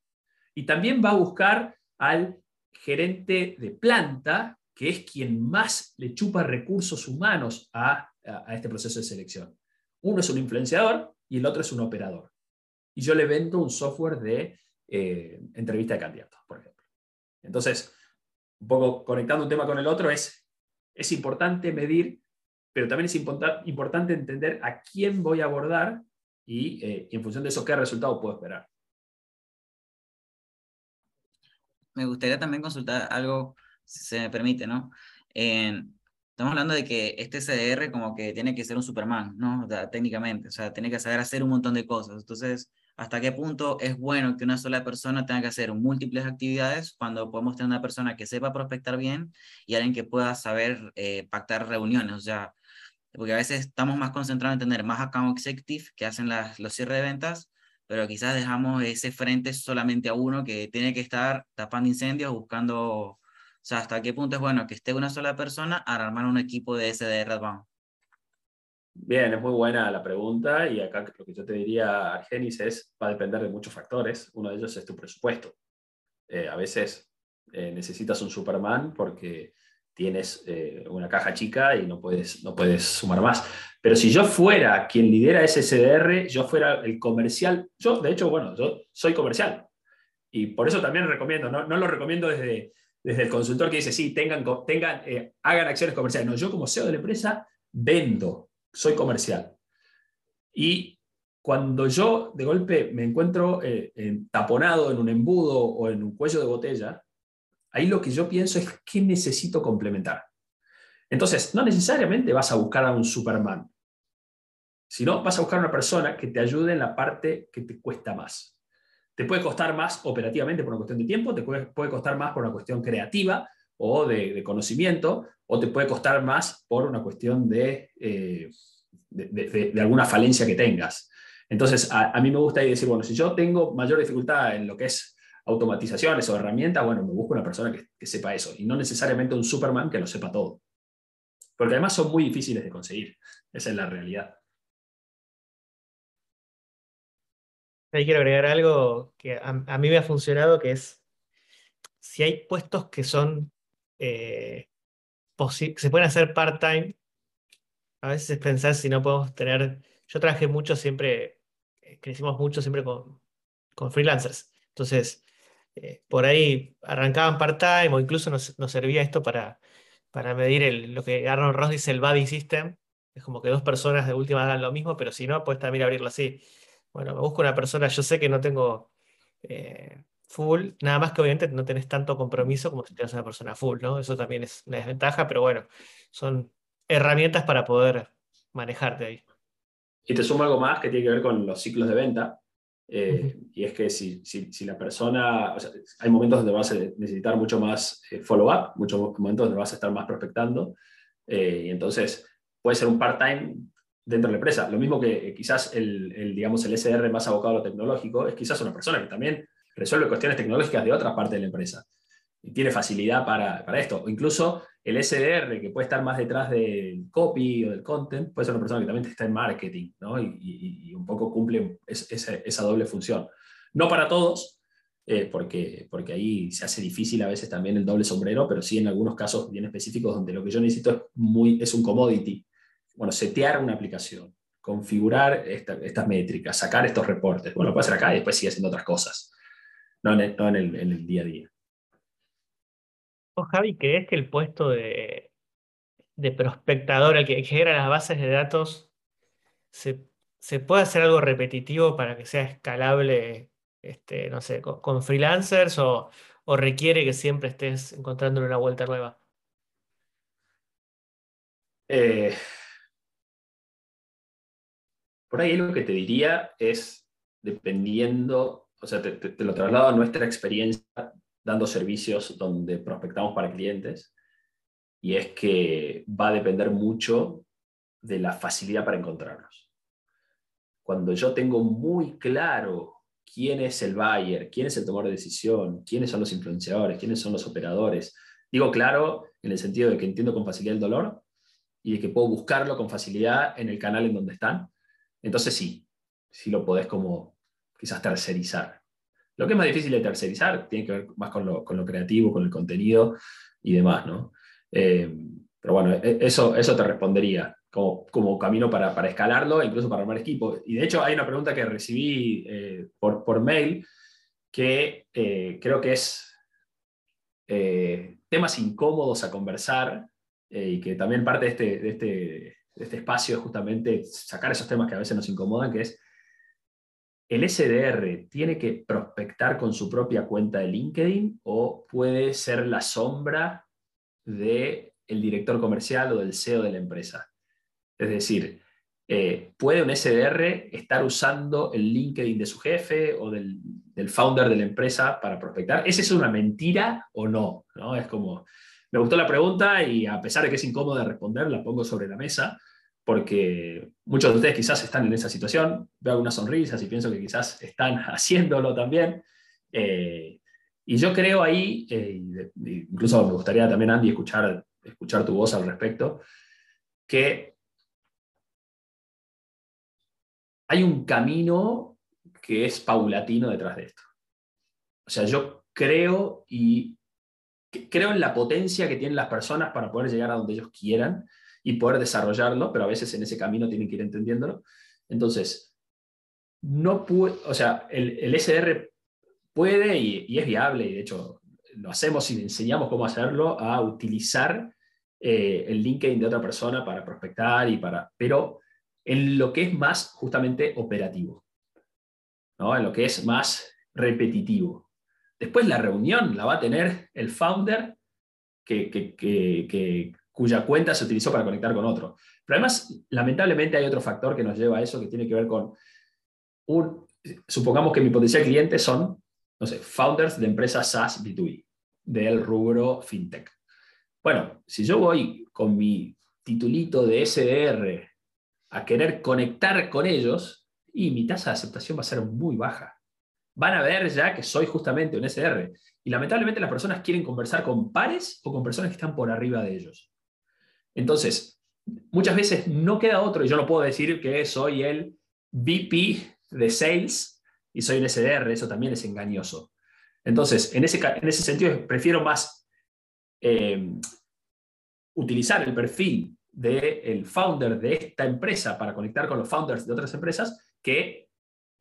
y también va a buscar al gerente de planta, que es quien más le chupa recursos humanos a, este proceso de selección. Uno es un influenciador y el otro es un operador. Y yo le vendo un software de eh, entrevista de candidatos, por ejemplo. Entonces, un poco conectando un tema con el otro, es, es importante medir, pero también es importante entender a quién voy a abordar y, eh, y en función de eso qué resultado puedo esperar. Me gustaría también consultar algo, si se me permite, ¿no? estamos hablando de que este CDR como que tiene que ser un Superman, ¿no? técnicamente, o sea, tiene que saber hacer un montón de cosas. Entonces, ¿hasta qué punto es bueno que una sola persona tenga que hacer múltiples actividades cuando podemos tener una persona que sepa prospectar bien y alguien que pueda saber eh, pactar reuniones? O sea, porque a veces estamos más concentrados en tener más account executive que hacen los cierres de ventas, pero quizás dejamos ese frente solamente a uno que tiene que estar tapando incendios, buscando, o sea, hasta qué punto es bueno que esté una sola persona a armar un equipo de SDR Advanced. Bien, es muy buena la pregunta y acá lo que yo te diría, Argenis, es va a depender de muchos factores. Uno de ellos es tu presupuesto. Eh, a veces eh, necesitas un Superman porque tienes eh, una caja chica y no puedes, no puedes sumar más. Pero si yo fuera quien lidera ese CDR, yo fuera el comercial, yo de hecho, bueno, yo soy comercial. Y por eso también recomiendo, no, no lo recomiendo desde, desde el consultor que dice, sí, tengan, tengan, eh, hagan acciones comerciales. No, yo como CEO de la empresa vendo, soy comercial. Y cuando yo de golpe me encuentro eh, taponado en un embudo o en un cuello de botella, Ahí lo que yo pienso es qué necesito complementar. Entonces, no necesariamente vas a buscar a un Superman, sino vas a buscar a una persona que te ayude en la parte que te cuesta más. Te puede costar más operativamente por una cuestión de tiempo, te puede, costar más por una cuestión creativa o de, conocimiento, o te puede costar más por una cuestión de, eh, de, alguna falencia que tengas. Entonces, a, a, mí me gusta decir, bueno, si yo tengo mayor dificultad en lo que es automatizaciones o herramientas, bueno, me busco una persona que, sepa eso y no necesariamente un Superman que lo sepa todo. Porque además son muy difíciles de conseguir. Esa es la realidad. Ahí quiero agregar algo que a, mí me ha funcionado, que es si hay puestos que son eh, se pueden hacer part-time, a veces es pensar si no podemos tener. Yo trabajé mucho siempre, eh, crecimos mucho siempre con, con freelancers. Entonces, eh, por ahí arrancaban part-time o incluso nos, servía esto para, para medir lo que Arnold Ross dice el buddy system. Es como que dos personas de última hagan lo mismo, pero si no, puedes también abrirlo así. Bueno, me busco una persona, yo sé que no tengo eh, full, nada más que obviamente no tenés tanto compromiso como si tienes una persona full, ¿no? Eso también es una desventaja, pero bueno, son herramientas para poder manejarte ahí. Y te sumo algo más que tiene que ver con los ciclos de venta. Eh, y es que si, si, la persona, hay momentos donde vas a necesitar mucho más eh, follow-up, muchos momentos donde vas a estar más prospectando, eh, y entonces puede ser un part-time dentro de la empresa. Lo mismo que quizás el, el, digamos, el SR más abocado a lo tecnológico, es quizás una persona que también resuelve cuestiones tecnológicas de otra parte de la empresa tiene facilidad para, para esto. Incluso el SDR, que puede estar más detrás del copy o del content, puede ser una persona que también está en marketing, ¿no? y, un poco cumple esa, doble función. No para todos, eh, porque, porque ahí se hace difícil a veces también el doble sombrero, pero sí en algunos casos bien específicos donde lo que yo necesito es, muy, es un commodity. Bueno, setear una aplicación, configurar estas métricas, sacar estos reportes. Bueno, puede hacer acá y después sigue haciendo otras cosas, no en el día a día. ¿Vos, Javi, crees que el puesto de, prospectador, el que genera las bases de datos, se, puede hacer algo repetitivo para que sea escalable, este, no sé, con, freelancers o, requiere que siempre estés encontrando una vuelta nueva? Eh, por ahí lo que te diría es, dependiendo, o sea, te lo traslado a nuestra experiencia dando servicios donde prospectamos para clientes, y es que va a depender mucho de la facilidad para encontrarnos. Cuando yo tengo muy claro quién es el buyer, quién es el tomador de decisión, quiénes son los influenciadores, quiénes son los operadores, digo claro en el sentido de que entiendo con facilidad el dolor y de que puedo buscarlo con facilidad en el canal en donde están, entonces sí, sí lo podés como quizás tercerizar. Lo que es más difícil de tercerizar tiene que ver más con lo, creativo, con el contenido y demás, ¿no? Eh, pero bueno, e, eso, eso te respondería como, como camino para, para, escalarlo e incluso para armar equipo. Y de hecho hay una pregunta que recibí eh, por, por, mail que eh, creo que es temas incómodos a conversar y que también parte de este, de este, de este espacio es justamente sacar esos temas que a veces nos incomodan, que es ¿El SDR tiene que prospectar con su propia cuenta de LinkedIn o puede ser la sombra de el director comercial o del CEO de la empresa. Es decir, eh, ¿puede un SDR estar usando el LinkedIn de su jefe o del, founder de la empresa para prospectar? ¿Esa es una mentira o no? ¿no? Es como, me gustó la pregunta y a pesar de que es incómodo de responder, la pongo sobre la mesa porque muchos de ustedes quizás están en esa situación, veo algunas sonrisas y pienso que quizás están haciéndolo también. Eh, y yo creo ahí, eh, incluso me gustaría también, Andy, escuchar, escuchar tu voz al respecto, que hay un camino que es paulatino detrás de esto. O sea, yo creo y creo en la potencia que tienen las personas para poder llegar a donde ellos quieran y poder desarrollarlo, pero a veces en ese camino tienen que ir entendiéndolo. Entonces, no puede, o sea, el, el SR puede y, es viable, y de hecho lo hacemos y enseñamos cómo hacerlo, a utilizar eh, el LinkedIn de otra persona para prospectar y para, pero en lo que es más justamente operativo, ¿no? en lo que es más repetitivo. Después la reunión la va a tener el founder que, que, que, cuya cuenta se utilizó para conectar con otro. Pero además, lamentablemente hay otro factor que nos lleva a eso que tiene que ver con un, supongamos que mi potencial cliente son, no sé, founders de empresas SaaS B2B, del rubro fintech. Bueno, si yo voy con mi titulito de SDR a querer conectar con ellos, y mi tasa de aceptación va a ser muy baja. Van a ver ya que soy justamente un SDR. Y lamentablemente las personas quieren conversar con pares o con personas que están por arriba de ellos. Entonces, muchas veces no queda otro, y yo no puedo decir que soy el VP de Sales y soy un SDR, eso también es engañoso. Entonces, en ese, en ese sentido, prefiero más eh, utilizar el perfil del founder de esta empresa para conectar con los founders de otras empresas que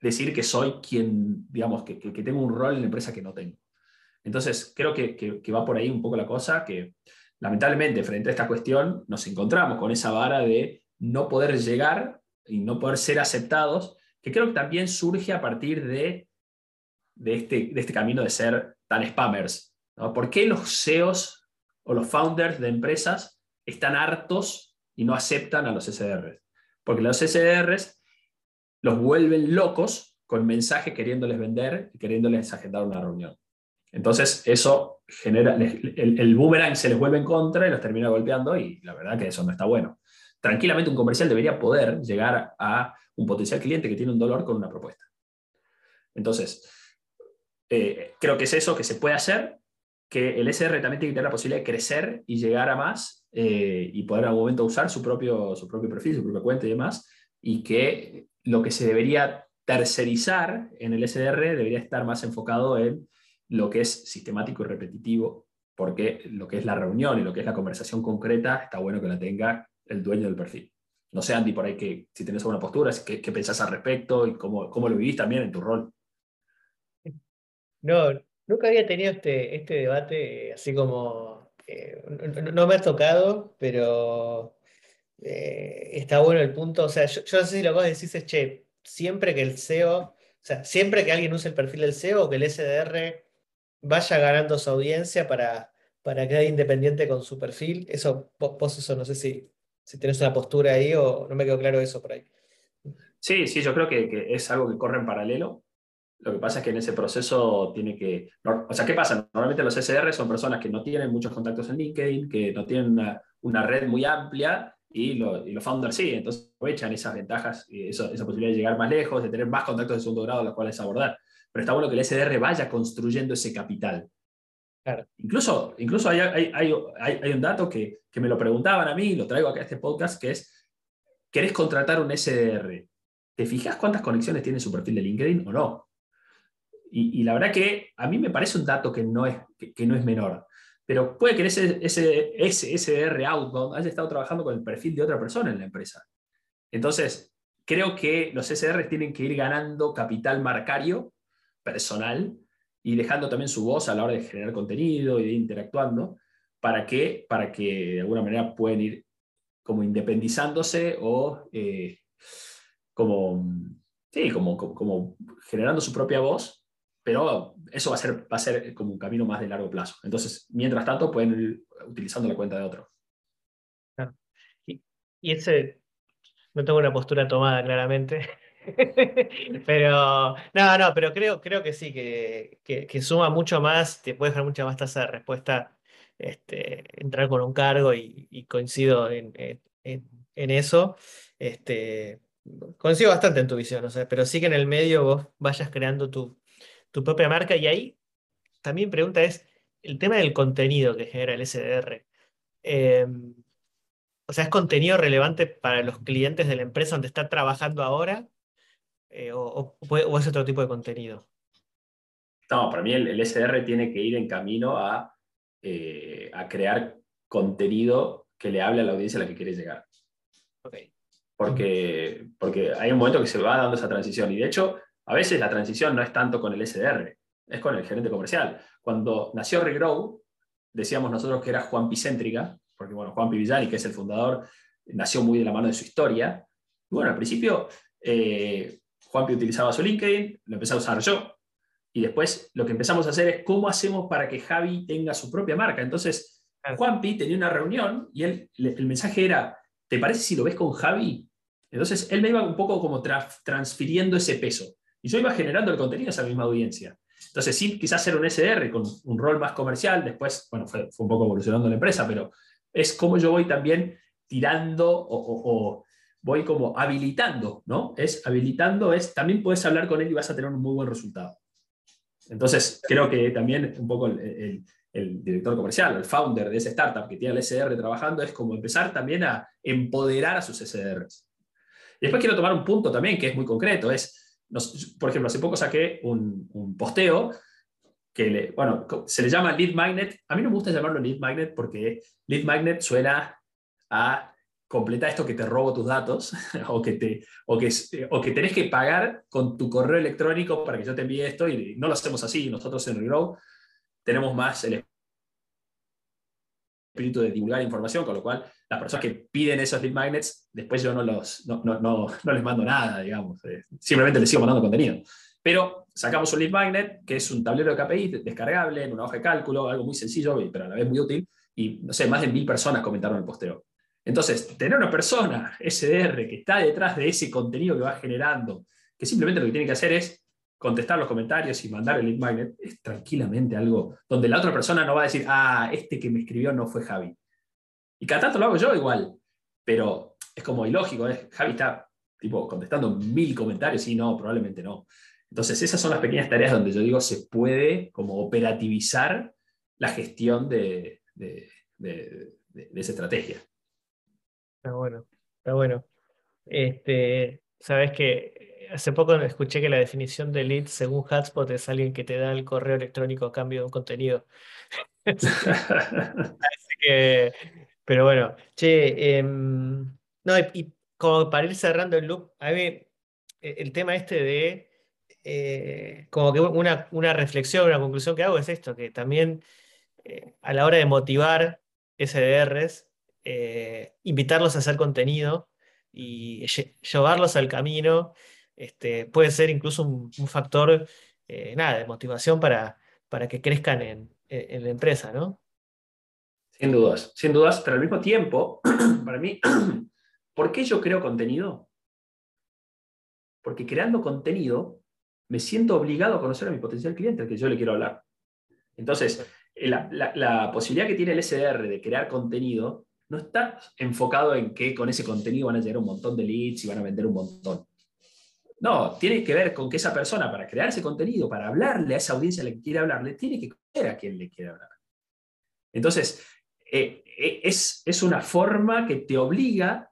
decir que soy quien, digamos, que, que, tengo un rol en la empresa que no tengo. Entonces, creo que, que, va por ahí un poco la cosa, que lamentablemente frente a esta cuestión nos encontramos con esa vara de no poder llegar y no poder ser aceptados, que creo que también surge a partir de, este, este camino de ser tan spammers. ¿Por qué los CEOs o los founders de empresas están hartos y no aceptan a los SDRs? Porque los SDRs los vuelven locos con mensajes queriéndoles vender y queriéndoles agendar una reunión. Entonces, eso genera, el, boomerang se les vuelve en contra y los termina golpeando y la verdad que eso no está bueno. Tranquilamente un comercial debería poder llegar a un potencial cliente que tiene un dolor con una propuesta. Entonces, eh, creo que es eso que se puede hacer, que el SR también tiene que tener la posibilidad de crecer y llegar a más eh, y poder en algún momento usar su propio, su propio perfil, su propia cuenta y demás, y que lo que se debería tercerizar en el SDR debería estar más enfocado en lo que es sistemático y repetitivo, porque lo que es la reunión y lo que es la conversación concreta está bueno que la tenga el dueño del perfil. No sé, Andy, por ahí que si tienes alguna postura, ¿qué, qué pensás al respecto y cómo, cómo lo vivís también en tu rol? No, nunca había tenido este, este debate así como... Eh, no, me ha tocado, pero eh, está bueno el punto. O sea, yo, no sé si lo que vos decís es, che, siempre que el SEO, o sea, siempre que alguien use el perfil del SEO o que el SDR vaya ganando su audiencia para, para quedar independiente con su perfil. Eso, vos eso no sé si, si tenés una postura ahí o no me quedó claro eso por ahí. Sí, sí, yo creo que, es algo que corre en paralelo. Lo que pasa es que en ese proceso tiene que... O sea, ¿qué pasa? Normalmente los SDR son personas que no tienen muchos contactos en LinkedIn, que no tienen una, red muy amplia y, los founders sí, entonces aprovechan esas ventajas, y esa posibilidad de llegar más lejos, de tener más contactos de segundo grado a los cuales abordar pero está bueno que el SDR vaya construyendo ese capital. Incluso, incluso hay, hay, hay, un dato que, que, me lo preguntaban a mí, lo traigo acá a este podcast, que es, ¿querés contratar un SDR? ¿Te fijas cuántas conexiones tiene su perfil de LinkedIn o no? Y, y la verdad que a mí me parece un dato que no es, que, no es menor. Pero puede que ese, ese, ese SDR outbound haya estado trabajando con el perfil de otra persona en la empresa. Entonces, creo que los SDR tienen que ir ganando capital marcario personal y dejando también su voz a la hora de generar contenido y de interactuando para que, para que de alguna manera puedan ir como independizándose o eh, como, sí, como, como, generando su propia voz, pero eso va a, ser, va a ser como un camino más de largo plazo. Entonces, mientras tanto, pueden ir utilizando la cuenta de otro. Y ese, no tengo una postura tomada claramente. Pero, no, no, pero creo, creo que sí, que, que, suma mucho más, te puede dejar mucha más tasa de respuesta este, entrar con un cargo y, coincido en, en, eso. Este, coincido bastante en tu visión, pero sí que en el medio vos vayas creando tu, tu propia marca y ahí también pregunta es el tema del contenido que genera el SDR. Em, o sea, ¿es contenido relevante para los clientes de la empresa donde está trabajando ahora? Eh, o, es otro tipo de contenido? No, para mí el, SDR tiene que ir en camino a, eh, a, crear contenido que le hable a la audiencia a la que quiere llegar. Porque, porque hay un momento que se va dando esa transición. Y de hecho, a veces la transición no es tanto con el SDR, es con el gerente comercial. Cuando nació Regrow, decíamos nosotros que era Juan Picéntrica, porque bueno, Juan Villani, que es el fundador, nació muy de la mano de su historia. Y bueno, al principio eh, Juanpi utilizaba su LinkedIn, lo empecé a usar yo. Y después lo que empezamos a hacer es cómo hacemos para que Javi tenga su propia marca. Entonces, Juanpi tenía una reunión y él, el mensaje era, ¿te parece si lo ves con Javi? Entonces, él me iba un poco como transfiriendo ese peso. Y yo iba generando el contenido a esa misma audiencia. Entonces, sí, quizás ser un SDR con un rol más comercial, después, bueno, fue, fue un poco evolucionando la empresa, pero es como yo voy también tirando o, voy como habilitando, ¿no? Es habilitando, es también puedes hablar con él y vas a tener un muy buen resultado. Entonces, creo que también un poco el, director comercial, el founder de esa startup que tiene el SDR trabajando, es como empezar también a empoderar a sus SDRs. Y después quiero tomar un punto también que es muy concreto, es por ejemplo, hace poco saqué un, posteo que, le, bueno, se le llama lead magnet. A mí no me gusta llamarlo lead magnet porque lead magnet suena a completar esto que te robo tus datos o que, te, o, que, o que tenés que pagar con tu correo electrónico para que yo te envíe esto y no lo hacemos así. Nosotros en Regrow tenemos más el espíritu de divulgar información, con lo cual las personas que piden esos lead magnets, después yo no, los, no, no, no, les mando nada, digamos, eh, simplemente les sigo mandando contenido. Pero sacamos un lead magnet, que es un tablero de KPI descargable en una hoja de cálculo, algo muy sencillo, pero a la vez muy útil, y no sé, más de mil personas comentaron el posteo. Entonces, tener una persona SDR que está detrás de ese contenido que va generando, que simplemente lo que tiene que hacer es contestar los comentarios y mandar el lead magnet es tranquilamente algo donde la otra persona no va a decir, ah, este que me escribió no fue Javi. Y cada tanto lo hago yo igual, pero es como ilógico, ¿eh? Javi está tipo contestando mil comentarios y no, probablemente no. Entonces esas son las pequeñas tareas donde yo digo se puede como operativizar la gestión de, de, esa estrategia. Está bueno, está bueno. Este, Sabes que hace poco escuché que la definición de lead según Hotspot es alguien que te da el correo electrónico a cambio de un contenido. Así que, pero bueno, che, em, no, y, como para ir cerrando el loop, a mí e, el tema este de, eh, como que una, una reflexión, una conclusión que hago es esto, que también eh, a la hora de motivar SDRs, eh, invitarlos a hacer contenido y llevarlos al camino este, puede ser incluso un, factor eh, nada, de motivación para, para que crezcan en, la empresa, ¿no? Sin dudas, sin dudas, pero al mismo tiempo, para mí, ¿por qué yo creo contenido? Porque creando contenido me siento obligado a conocer a mi potencial cliente al que yo le quiero hablar. Entonces, la, la, posibilidad que tiene el SDR de crear contenido no está enfocado en que con ese contenido van a llegar un montón de leads y van a vender un montón. No, tiene que ver con que esa persona, para crear ese contenido, para hablarle a esa audiencia a la que quiere hablarle, tiene que conocer a quien le quiere hablar. Entonces, eh, eh, es, es una forma que te obliga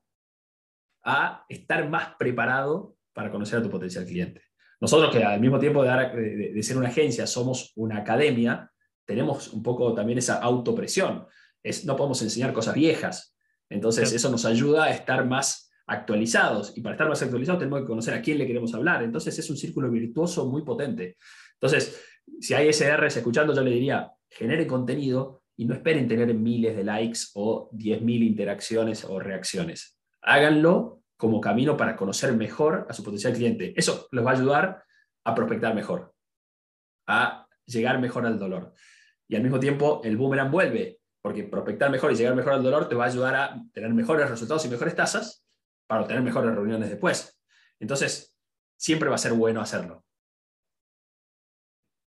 a estar más preparado para conocer a tu potencial cliente. Nosotros que al mismo tiempo de, de, ser una agencia somos una academia, tenemos un poco también esa autopresión. Es, no podemos enseñar cosas viejas. Entonces eso nos ayuda a estar más actualizados. Y para estar más actualizados tenemos que conocer a quién le queremos hablar. Entonces es un círculo virtuoso muy potente. Entonces, si hay SRs escuchando, yo le diría, genere contenido y no esperen tener miles de likes o 10.000 interacciones o reacciones. Háganlo como camino para conocer mejor a su potencial cliente. Eso les va a ayudar a prospectar mejor, a llegar mejor al dolor. Y al mismo tiempo, el boomerang vuelve. Porque prospectar mejor y llegar mejor al dolor te va a ayudar a tener mejores resultados y mejores tasas para obtener mejores reuniones después. Entonces, siempre va a ser bueno hacerlo.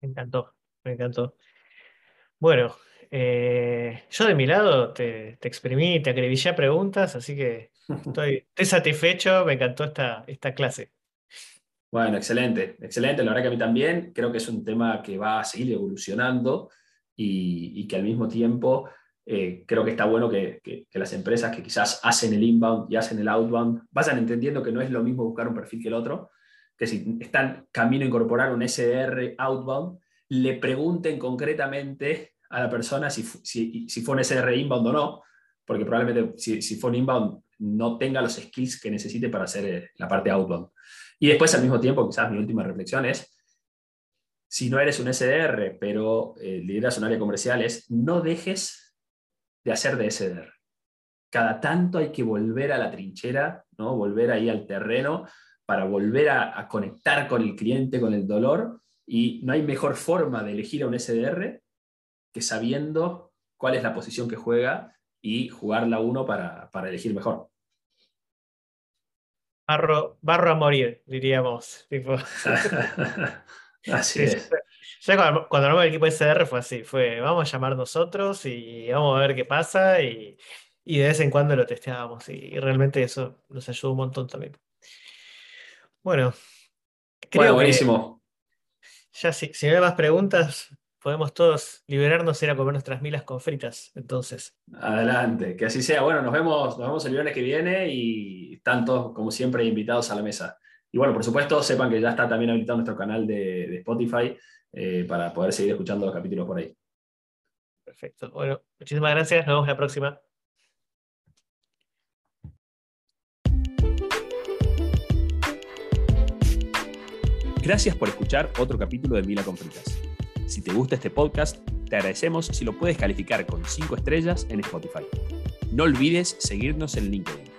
Me encantó, me encantó. Bueno, eh, yo de mi lado te, te exprimí, te acribillé preguntas, así que estoy, estoy satisfecho, me encantó esta, esta clase. Bueno, excelente, excelente. La verdad que a mí también creo que es un tema que va a seguir evolucionando y, que al mismo tiempo eh, creo que está bueno que, las empresas que quizás hacen el inbound y hacen el outbound vayan entendiendo que no es lo mismo buscar un perfil que el otro, que si están camino a incorporar un SDR outbound, le pregunten concretamente a la persona si, si, fue un SDR inbound o no, porque probablemente si, si fue un inbound no tenga los skills que necesite para hacer eh, la parte outbound. Y después, al mismo tiempo, quizás mi última reflexión es, si no eres un SDR, pero eh, lideras un área comercial, es no dejes de hacer de SDR. Cada tanto hay que volver a la trinchera, ¿no? volver ahí al terreno para volver a, conectar con el cliente, con el dolor. Y no hay mejor forma de elegir a un SDR que sabiendo cuál es la posición que juega y jugarla uno para, para elegir mejor. Barro, barro a morir, diríamos. Tipo. así es. Ya cuando, cuando el equipo SDR fue así, fue vamos a llamar nosotros y vamos a ver qué pasa y, de vez en cuando lo testeábamos y, realmente eso nos ayudó un montón también. Bueno, creo buenísimo. ya si, si no hay más preguntas, podemos todos liberarnos y ir a comer nuestras milas con fritas, entonces. Adelante, que así sea. Bueno, nos vemos, nos vemos el viernes que viene y están todos, como siempre, invitados a la mesa. Y bueno, por supuesto, sepan que ya está también habilitado nuestro canal de, Spotify eh, para poder seguir escuchando los capítulos por ahí. Perfecto. Bueno, muchísimas gracias. Nos vemos la próxima. Gracias por escuchar otro capítulo de Mila con Fritas. Si te gusta este podcast, te agradecemos si lo puedes calificar con 5 estrellas en Spotify. No olvides seguirnos en LinkedIn.